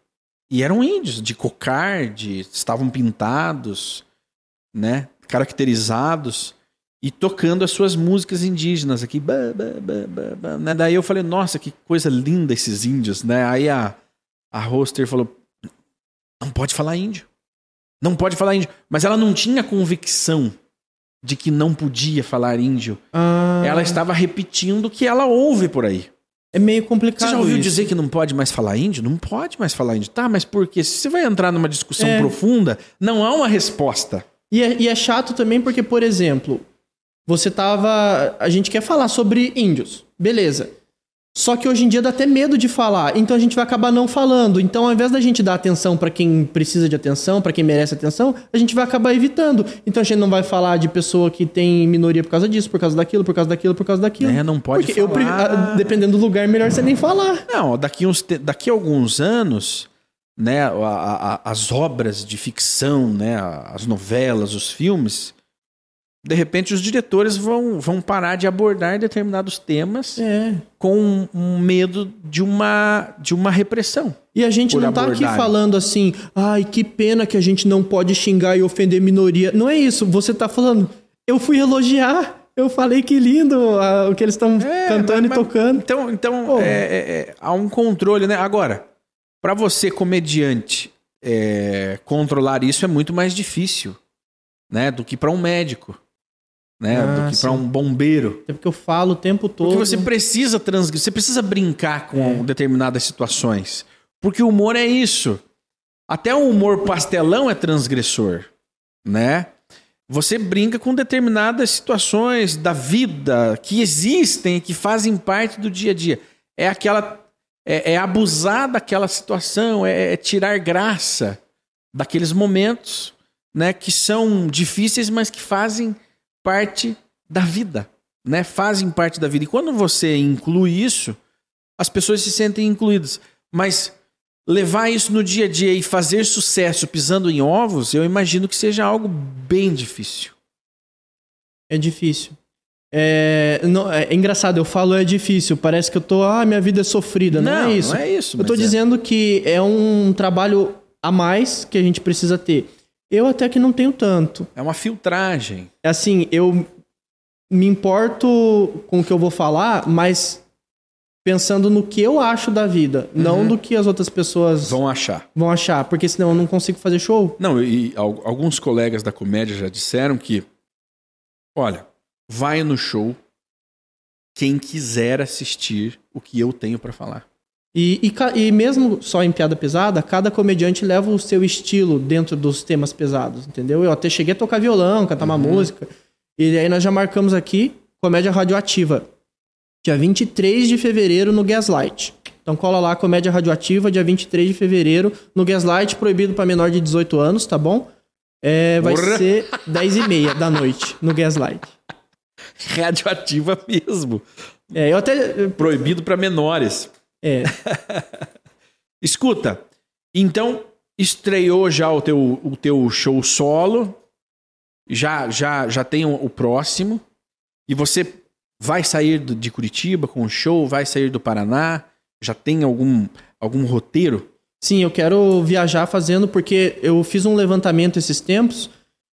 e eram índios de cocar, de estavam pintados, né? Caracterizados e tocando as suas músicas indígenas aqui. Né? Daí eu falei, nossa, que coisa linda esses índios, né? Aí a, a hoster falou, não pode falar índio. Não pode falar índio. Mas ela não tinha convicção de que não podia falar índio. Ah, Ela estava repetindo o que ela ouve por aí. É meio Você complicado. já ouviu isso. dizer que não pode mais falar índio? Não pode mais falar índio. Tá, mas por quê? Se você vai entrar numa discussão É. profunda, não há uma resposta. E é, e é chato também porque, por exemplo, você tava. A gente quer falar sobre índios. Beleza. Só que hoje em dia dá até medo de falar, então a gente vai acabar não falando. Então, ao invés da gente dar atenção pra quem precisa de atenção, pra quem merece atenção, a gente vai acabar evitando. Então a gente não vai falar de pessoa que tem minoria por causa disso, por causa daquilo, por causa daquilo, por causa daquilo. É, não pode Porque eu, falar. a- dependendo do lugar, melhor você nem falar. Não, daqui, uns, daqui a alguns anos, né, a- a- as obras de ficção, né, as novelas, os filmes, de repente os diretores vão, vão parar de abordar determinados temas É. com um, um medo de uma, de uma repressão. E a gente não tá aqui falando assim, ai, que pena que a gente não pode xingar e ofender minoria. Não é isso. Você tá falando, eu fui elogiar. Eu falei que lindo ah, o que eles estão É, cantando mas- e tocando. Então, então é, é, é, há um controle, né? Agora, para você, comediante, é, controlar isso é muito mais difícil, né? Do que para um médico, né? Ah, do que para um bombeiro. Até porque eu falo o tempo todo. Porque você precisa transgredir, você precisa brincar com É. determinadas situações. Porque o humor é isso. Até o humor pastelão é transgressor, né? Você brinca com determinadas situações da vida que existem, que fazem parte do dia a dia. É aquela é, é abusar daquela situação, é, é tirar graça daqueles momentos, né, que são difíceis, mas que fazem parte da vida, né? Fazem parte da vida. E quando você inclui isso, as pessoas se sentem incluídas. Mas levar isso no dia a dia e fazer sucesso pisando em ovos, eu imagino que seja algo bem difícil. É difícil. É, não, é engraçado, eu falo é difícil. Parece que eu tô, ah, minha vida é sofrida. Não, é isso. Não é isso. Eu tô é. dizendo que é um trabalho a mais que a gente precisa ter. Eu até que não tenho tanto. É uma filtragem. assim, eu me importo com o que eu vou falar, mas pensando no que eu acho da vida, não do que as outras pessoas vão... Vão achar. achar, porque senão eu não consigo fazer show. Não, e al- alguns colegas da comédia já disseram que, olha, vai no show quem quiser assistir o que eu tenho pra falar. E, e, e mesmo só em piada pesada, cada comediante leva o seu estilo dentro dos temas pesados, entendeu? Eu até cheguei a tocar violão, cantar uma música. E aí nós já marcamos aqui Comédia Radioativa. Dia 23 de fevereiro no Gaslight. Então cola lá, Comédia Radioativa, dia 23 de fevereiro no Gaslight, proibido para menor de 18 anos, tá bom? É, vai Porra! ser 10 e meia da noite no Gaslight. Radioativa mesmo. É, eu até... Proibido pra menores. É, Escuta, então estreou já o teu, o teu show solo, já já já tem o, próximo, e você vai sair de Curitiba com o show, vai sair do Paraná, já tem algum, algum roteiro? Sim, eu quero viajar fazendo porque eu fiz um levantamento esses tempos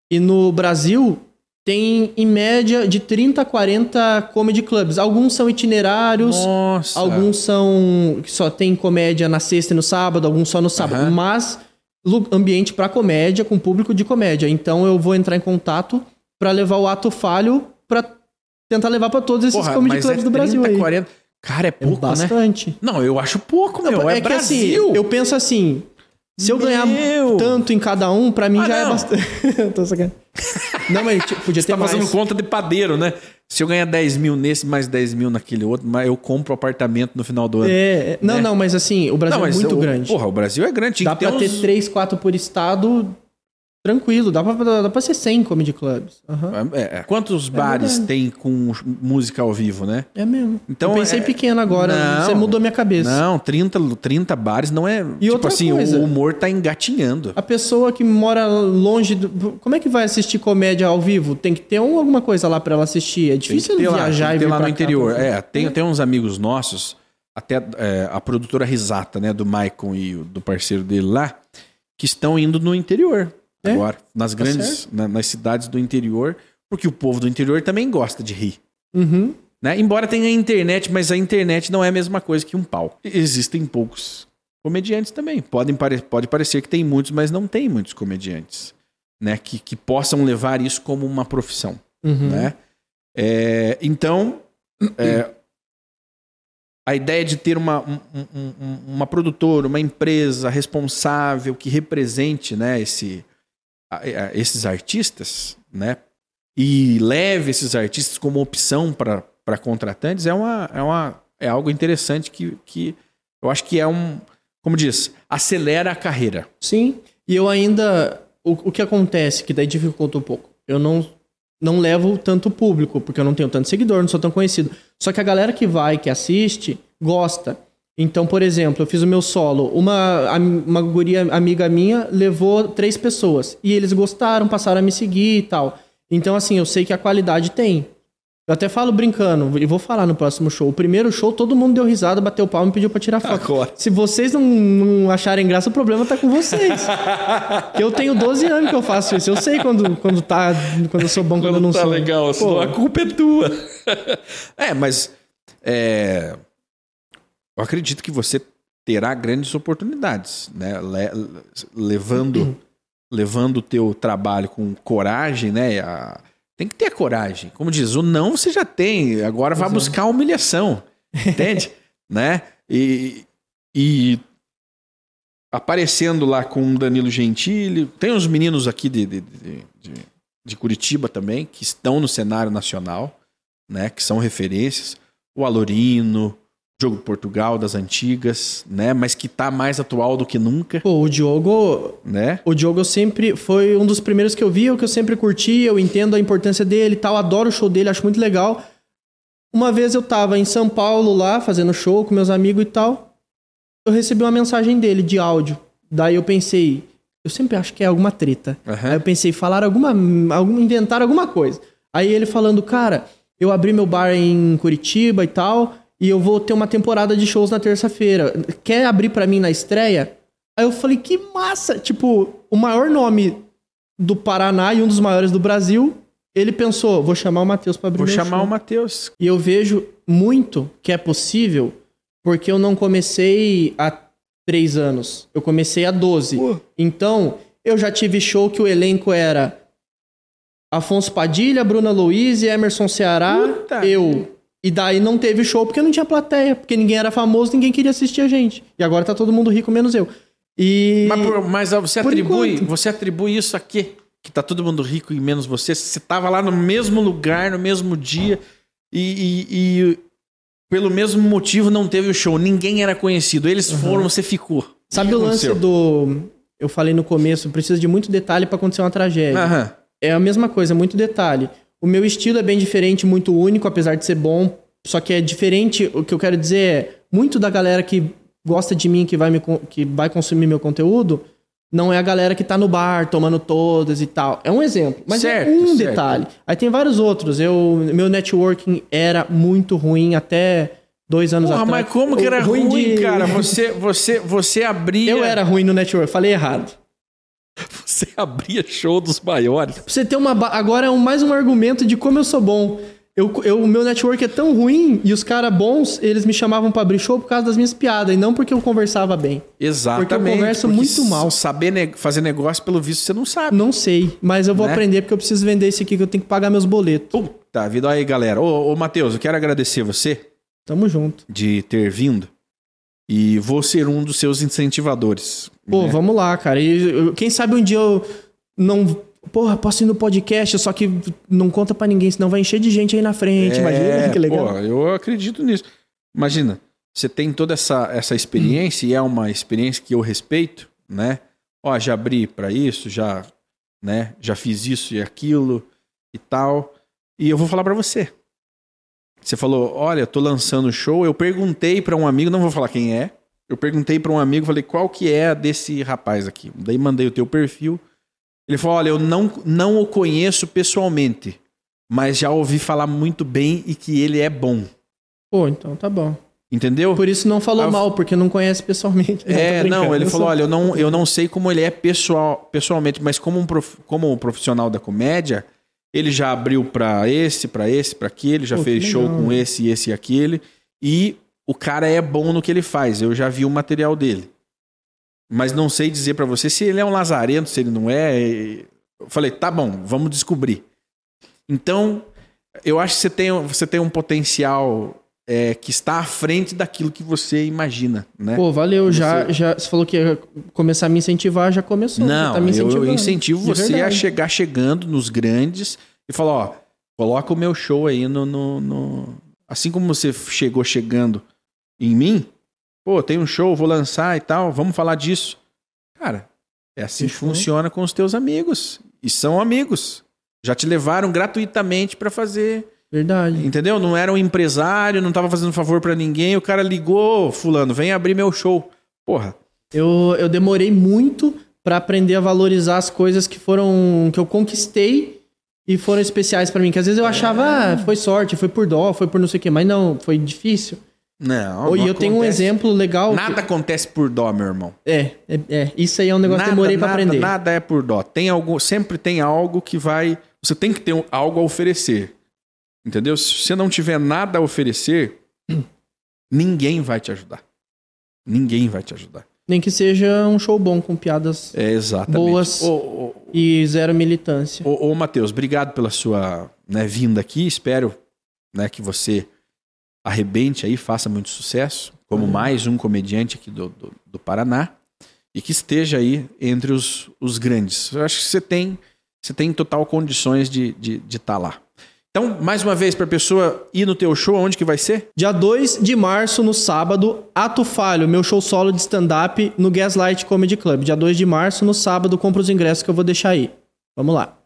e no Brasil tem em média de 30 a 40 comedy clubs. Alguns são itinerários, Nossa. alguns são que só tem comédia na sexta e no sábado, alguns só no sábado, Aham. mas ambiente pra comédia com público de comédia. Então eu vou entrar em contato pra levar o ato falho pra tentar levar pra todos esses Porra, comedy clubs é do Brasil 30, aí. 40. Cara, é É pouco, né? bastante. Não, eu acho pouco, meu. É, que assim, Brasil. eu penso assim, se eu ganhar Meu. tanto em cada um, pra mim Ah, já é não. bastante. Eu Tô sacando. Não, mas tipo, podia Você ter tá fazendo mais. conta de padeiro, né? Se eu ganhar 10 mil nesse, mais 10 mil naquele outro, mas eu compro apartamento no final do ano. É, é. não, né? não, mas assim, o Brasil Não, é muito o- grande. Porra, o Brasil é grande. Dá pra ter uns- 3, 4 por estado tranquilo. Dá pra, dá pra ser 100 comedy clubs. Aham. É, é. Quantos bares verdade. tem com música ao vivo, né? É mesmo. Então, eu pensei é- pequeno agora. Não. você mudou minha cabeça. Não, 30, 30 bares não é. E tipo outra assim, coisa. o humor tá engatinhando. A pessoa que mora longe do. Como é que vai assistir comédia ao vivo? Tem que ter um- alguma coisa lá pra ela assistir. É difícil lá, viajar e vir lá no cá interior. É, tem, tem uns amigos nossos, até é, a produtora Risata, né, do Maicon e do parceiro dele lá, que estão indo no interior É? agora, nas Tá grandes, na- nas cidades do interior, porque o povo do interior também gosta de rir. Uhum. Né? Embora tenha a internet, mas a internet não é a mesma coisa que um pau. Existem poucos comediantes também. Podem pare- pode parecer que tem muitos, mas não tem muitos comediantes. Né? Que, que possam levar isso como uma profissão. Uhum. Né? É, então, é, a ideia de ter uma, um- um- um- uma produtora, uma empresa responsável que represente né, esse, esses artistas, né? E leve esses artistas como opção para contratantes é, uma, é, uma, é algo interessante que, que eu acho que é um, como diz, acelera a carreira. Sim. E eu ainda. O, o que acontece, que daí dificulta um pouco. Eu não, não levo tanto público, porque eu não tenho tanto seguidor, não sou tão conhecido. Só que a galera que vai, que assiste, gosta. Então, por exemplo, eu fiz o meu solo. Uma, uma guria amiga minha levou três pessoas. E eles gostaram, passaram a me seguir e tal. Então, assim, eu sei que a qualidade tem. Eu até falo brincando, e vou falar no próximo show. O primeiro show, todo mundo deu risada, bateu palma e pediu pra tirar foto. Agora. Se vocês não, não acharem graça, o problema tá com vocês. que eu tenho 12 anos que eu faço isso. Eu sei quando, quando, tá, quando eu sou bom, quando, eu não tá sou. legal, Pô. a culpa é tua. é, mas é, eu acredito que você terá grandes oportunidades, né? Le- levando levando o teu trabalho com coragem, né? A- tem que ter coragem. Como diz, o não você já tem, agora é. buscar a humilhação. Entende? né? E, e aparecendo lá com o Danilo Gentili, tem uns meninos aqui de, de, de, de- de Curitiba também, que estão no cenário nacional, né? Que são referências. O Alorino, Jogo Portugal das antigas, né? Mas que tá mais atual do que nunca, Pô, o Diogo. né? O Diogo sempre. Foi um dos primeiros que eu vi, o que eu sempre curti, eu entendo a importância dele e tal, adoro o show dele, acho muito legal. Uma vez eu tava em São Paulo lá, fazendo show com meus amigos e tal. Eu recebi uma mensagem dele de áudio. Daí eu pensei, eu sempre acho que é alguma treta. Aham. Aí eu pensei, falar alguma, algum, inventar alguma coisa. Aí ele falando, cara, eu abri meu bar em Curitiba e tal, e eu vou ter uma temporada de shows na terça-feira. Quer abrir pra mim na estreia? Aí eu falei, que massa! Tipo, o maior nome do Paraná e um dos maiores do Brasil, ele pensou, vou chamar o Matheus pra abrir Vou chamar show. o Matheus. E eu vejo muito que é possível, porque eu não comecei há três anos. Eu comecei há 12. Pô. Então, eu já tive show que o elenco era Afonso Padilha, Bruna Luiz, Emerson Ceará, Puta eu. E daí não teve show porque não tinha plateia, porque ninguém era famoso, ninguém queria assistir a gente. E agora tá todo mundo rico, menos eu. E. Mas, por- mas você Por atribui, enquanto. você atribui isso a quê? Que tá todo mundo rico e menos você. Você tava lá no mesmo lugar, no mesmo dia e, e- e pelo mesmo motivo não teve o show. Ninguém era conhecido. Eles foram, você ficou. Sabe que o lance do. Eu falei no começo, precisa de muito detalhe pra acontecer uma tragédia. Aham. É a mesma coisa, muito detalhe. O meu estilo é bem diferente, muito único, apesar de ser bom. Só que é diferente. O que eu quero dizer é, muito da galera que gosta de mim, que vai, me, que vai consumir meu conteúdo, não é a galera que tá no bar tomando todas e tal. É um exemplo. Mas Certo, é um certo. detalhe. Aí tem vários outros. Eu, meu networking era muito ruim até dois anos Porra, atrás. mas como que era ruim, de- cara? Você, você, você abria. Eu era ruim no network, falei errado. você abria show dos maiores. Pra você ter uma. Agora é mais um argumento de como eu sou bom. Eu, o meu network é tão ruim e os caras bons, eles me chamavam pra abrir show por causa das minhas piadas e não porque eu conversava bem. Exatamente. Porque eu converso muito mal. Saber ne- fazer negócio, pelo visto, você não sabe. Não sei, mas eu vou Né? aprender porque eu preciso vender esse aqui que eu tenho que pagar meus boletos. Puta vida. Aí, galera. Ô, ô Matheus, eu quero agradecer você Tamo junto. de ter vindo. E vou ser um dos seus incentivadores. Pô, né? vamos lá, cara. E eu- quem sabe um dia eu não. Porra, posso ir no podcast, só que não conta pra ninguém, senão vai encher de gente aí na frente. Imagina que legal. É, Pô, eu acredito nisso. Imagina, você tem toda essa, essa experiência e é uma experiência que eu respeito, né? Ó, já abri pra isso, já, né? Já fiz isso e aquilo e tal. E eu vou falar pra você. Você falou, olha, tô lançando show. Eu perguntei pra um amigo, não vou falar quem é. Eu perguntei pra um amigo, falei, qual que é a desse rapaz aqui? Daí mandei o teu perfil. Ele falou, olha, eu não, não o conheço pessoalmente, mas já ouvi falar muito bem e que ele é bom. Pô, então tá bom. Entendeu? Por isso não falou eu- mal, porque não conhece pessoalmente. É, não, brincando, ele falou, olha, eu não, eu não sei como ele é pessoal, pessoalmente, mas como um, prof- como um profissional da comédia, ele já abriu pra esse, pra esse, pra aquele, já Pô, fez show com esse, esse e aquele, e o cara é bom no que ele faz. Eu já vi o material dele. Mas não sei dizer pra você se ele é um lazarento, se ele não é. Eu falei, tá bom, vamos descobrir. Então, eu acho que você tem, você tem um potencial é, que está à frente daquilo que você imagina, né? Pô, valeu. Já, Você- já, você falou que ia começar a me incentivar, já começou. Não, já tá eu, eu incentivo você a chegar chegando nos grandes e falar, ó, coloca o meu show aí no, no, no- Assim como você chegou chegando em mim, pô, tem um show, vou lançar e tal, vamos falar disso. Cara, é assim que Fechou. funciona com os teus amigos. E são amigos. Já te levaram gratuitamente pra fazer Verdade. Entendeu? Não era um empresário, não tava fazendo favor pra ninguém. O cara ligou, fulano, vem abrir meu show. Porra. Eu, eu demorei muito pra aprender a valorizar as coisas que foram. que eu conquistei e foram especiais pra mim. Que às vezes eu achava, ah, foi sorte, foi por dó, foi por não sei o quê. Mas não, foi difícil. Não. e não eu tenho um acontece. exemplo legal. que- Nada acontece por dó, meu irmão. É, é, é. Isso aí é um negócio que nada, eu demorei pra nada, aprender. Nada é por dó. Tem algo, sempre tem algo que vai. Você tem que ter algo a oferecer. Entendeu? Se você não tiver nada a oferecer, ninguém vai te ajudar. Ninguém vai te ajudar. Nem que seja um show bom com piadas É. Boas. Ô, ô, e zero militância. Ô, ô Matheus, obrigado pela sua né, vinda aqui. Espero né, que você arrebente aí, faça muito sucesso, como Uhum. mais um comediante aqui do, do, do Paraná. E que esteja aí entre os, os grandes. Eu acho que você tem, você tem total condições de estar de, de tá lá. Então, mais uma vez, para a pessoa ir no teu show, onde que vai ser? Dia 2 de março, no sábado, Ato Falho, meu show solo de stand-up no Gaslight Comedy Club. Dia 2 de março, no sábado, compra os ingressos que eu vou deixar aí. Vamos lá.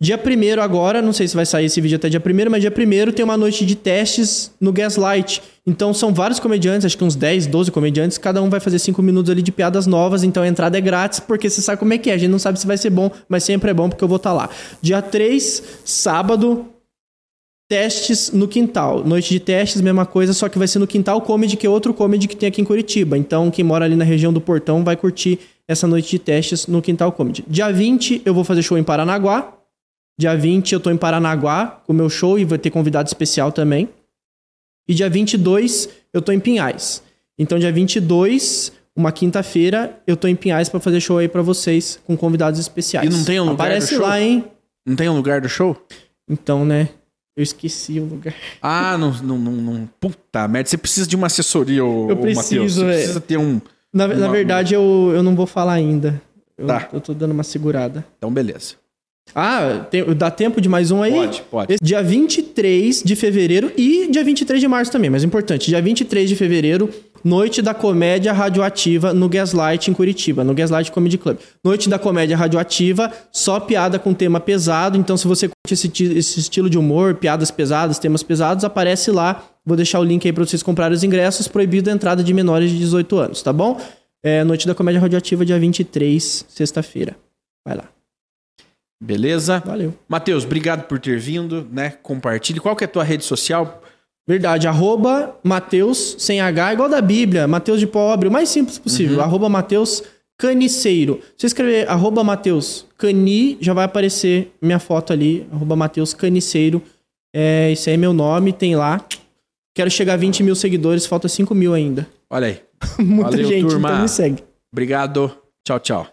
Dia 1 agora, não sei se vai sair esse vídeo até dia 1 mas dia 1 tem uma noite de testes no Gaslight. Então são vários comediantes, acho que uns 10, 12 comediantes, cada um vai fazer 5 minutos ali de piadas novas, então a entrada é grátis, porque você sabe como é que é. A gente não sabe se vai ser bom, mas sempre é bom porque eu vou estar lá. Dia 3, sábado, testes no quintal. Noite de testes, mesma coisa, só que vai ser no quintal comedy, que é outro comedy que tem aqui em Curitiba. Então, quem mora ali na região do Portão vai curtir essa noite de testes no quintal comedy. Dia 20, eu vou fazer show em Paranaguá. Dia 20, eu tô em Paranaguá com o meu show e vai ter convidado especial também. E dia 22, eu tô em Pinhais. Então, dia 22, uma quinta-feira, eu tô em Pinhais pra fazer show aí pra vocês com convidados especiais. E não tem um lugar Aparece do show? lá, hein? Não tem um lugar do show? Então, né? Eu esqueci o lugar. Ah, não, não, não, não. Puta merda, você precisa de uma assessoria, ô, Eu ô, Matheus. preciso, Você precisa ter um. Na, na Uma- verdade, eu, eu não vou falar ainda. Eu, Tá. eu tô dando uma segurada. Então, beleza. Ah, tem- dá tempo de mais um aí? Pode, pode. Esse dia 23 de fevereiro e dia 23 de março também, mas importante. Dia 23 de fevereiro, Noite da Comédia Radioativa no Gaslight em Curitiba, no Gaslight Comedy Club. Noite da Comédia Radioativa, só piada com tema pesado. Então, se você curte esse, esse estilo de humor, piadas pesadas, temas pesados, aparece lá. Vou deixar o link aí pra vocês comprarem os ingressos. Proibido a entrada de menores de 18 anos, tá bom? É, Noite da Comédia Radioativa, dia 23, sexta-feira. Vai lá. Beleza? Valeu. Matheus, obrigado por ter vindo, né? Compartilhe. Qual que é a tua rede social? Verdade, arroba Mateus sem H, igual da Bíblia, Mateus de pobre, o mais simples possível. Arroba Mateus Caniceiro. Se você escrever arroba Mateus Cani, já vai aparecer minha foto ali, arroba Mateus Caniceiro. É, esse aí é meu nome, tem lá. Quero chegar a 20 mil seguidores, falta 5 mil ainda. Olha aí. Muita Valeu, gente, turma. então me segue. Obrigado. Tchau, tchau.